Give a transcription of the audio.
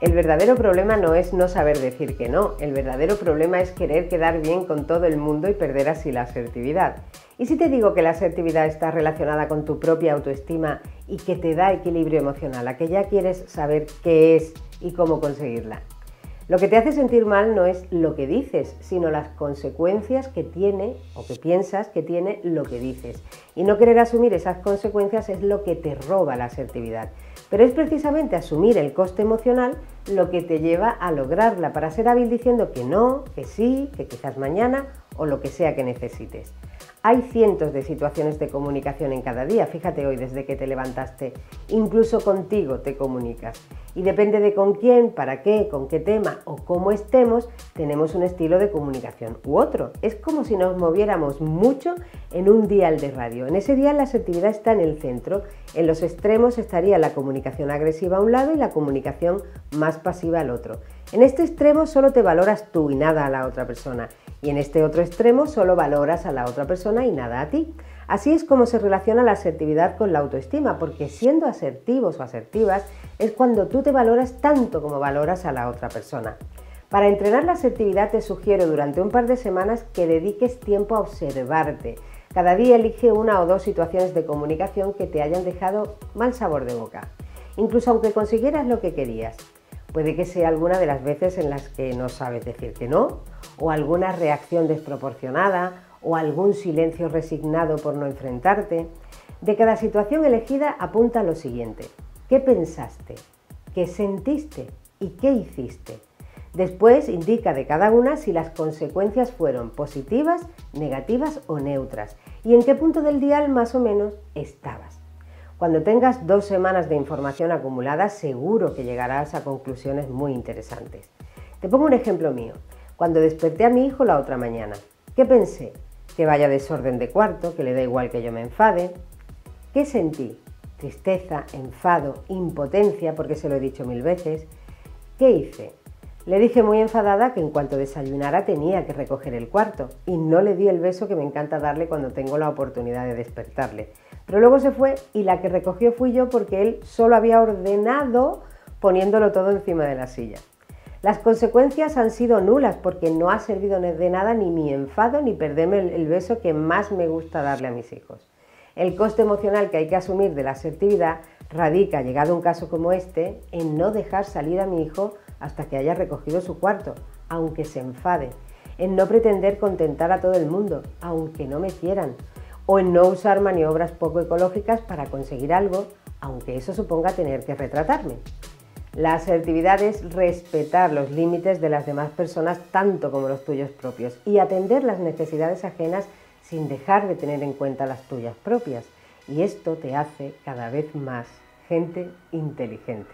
El verdadero problema no es no saber decir que no, el verdadero problema es querer quedar bien con todo el mundo y perder así la asertividad. ¿Y si te digo que la asertividad está relacionada con tu propia autoestima y que te da equilibrio emocional, a que ya quieres saber qué es y cómo conseguirla? Lo que te hace sentir mal no es lo que dices, sino las consecuencias que tiene o que piensas que tiene lo que dices. Y no querer asumir esas consecuencias es lo que te roba la asertividad. Pero es precisamente asumir el coste emocional lo que te lleva a lograrla para ser hábil diciendo que no, que sí, que quizás mañana o lo que sea que necesites. Hay cientos de situaciones de comunicación en cada día, fíjate hoy desde que te levantaste, incluso contigo te comunicas. Y depende de con quién, para qué, con qué tema o cómo estemos, tenemos un estilo de comunicación u otro. Es como si nos moviéramos mucho en un dial de radio. En ese dial la asertividad está en el centro, en los extremos estaría la comunicación agresiva a un lado y la comunicación más pasiva al otro. En este extremo solo te valoras tú y nada a la otra persona. Y en este otro extremo solo valoras a la otra persona y nada a ti. Así es como se relaciona la asertividad con la autoestima, porque siendo asertivos o asertivas es cuando tú te valoras tanto como valoras a la otra persona. Para entrenar la asertividad te sugiero durante un par de semanas que dediques tiempo a observarte. Cada día elige una o dos situaciones de comunicación que te hayan dejado mal sabor de boca, incluso aunque consiguieras lo que querías. Puede que sea alguna de las veces en las que no sabes decir que no, o alguna reacción desproporcionada, o algún silencio resignado por no enfrentarte. De cada situación elegida apunta lo siguiente. ¿Qué pensaste? ¿Qué sentiste? ¿Y qué hiciste? Después indica de cada una si las consecuencias fueron positivas, negativas o neutras y en qué punto del dial más o menos estabas. Cuando tengas dos semanas de información acumulada, seguro que llegarás a conclusiones muy interesantes. Te pongo un ejemplo mío. Cuando desperté a mi hijo la otra mañana, ¿qué pensé? Que vaya desorden de cuarto, que le da igual que yo me enfade. ¿Qué sentí? Tristeza, enfado, impotencia, porque se lo he dicho mil veces. ¿Qué hice? Le dije muy enfadada que en cuanto desayunara tenía que recoger el cuarto y no le di el beso que me encanta darle cuando tengo la oportunidad de despertarle. Pero luego se fue y la que recogió fui yo porque él solo había ordenado poniéndolo todo encima de la silla. Las consecuencias han sido nulas porque no ha servido de nada ni mi enfado ni perderme el beso que más me gusta darle a mis hijos. El coste emocional que hay que asumir de la asertividad radica, llegado un caso como este, en no dejar salir a mi hijo hasta que haya recogido su cuarto, aunque se enfade, en no pretender contentar a todo el mundo, aunque no me quieran, o en no usar maniobras poco ecológicas para conseguir algo, aunque eso suponga tener que retratarme. La asertividad es respetar los límites de las demás personas tanto como los tuyos propios y atender las necesidades ajenas sin dejar de tener en cuenta las tuyas propias. Y esto te hace cada vez más gente inteligente.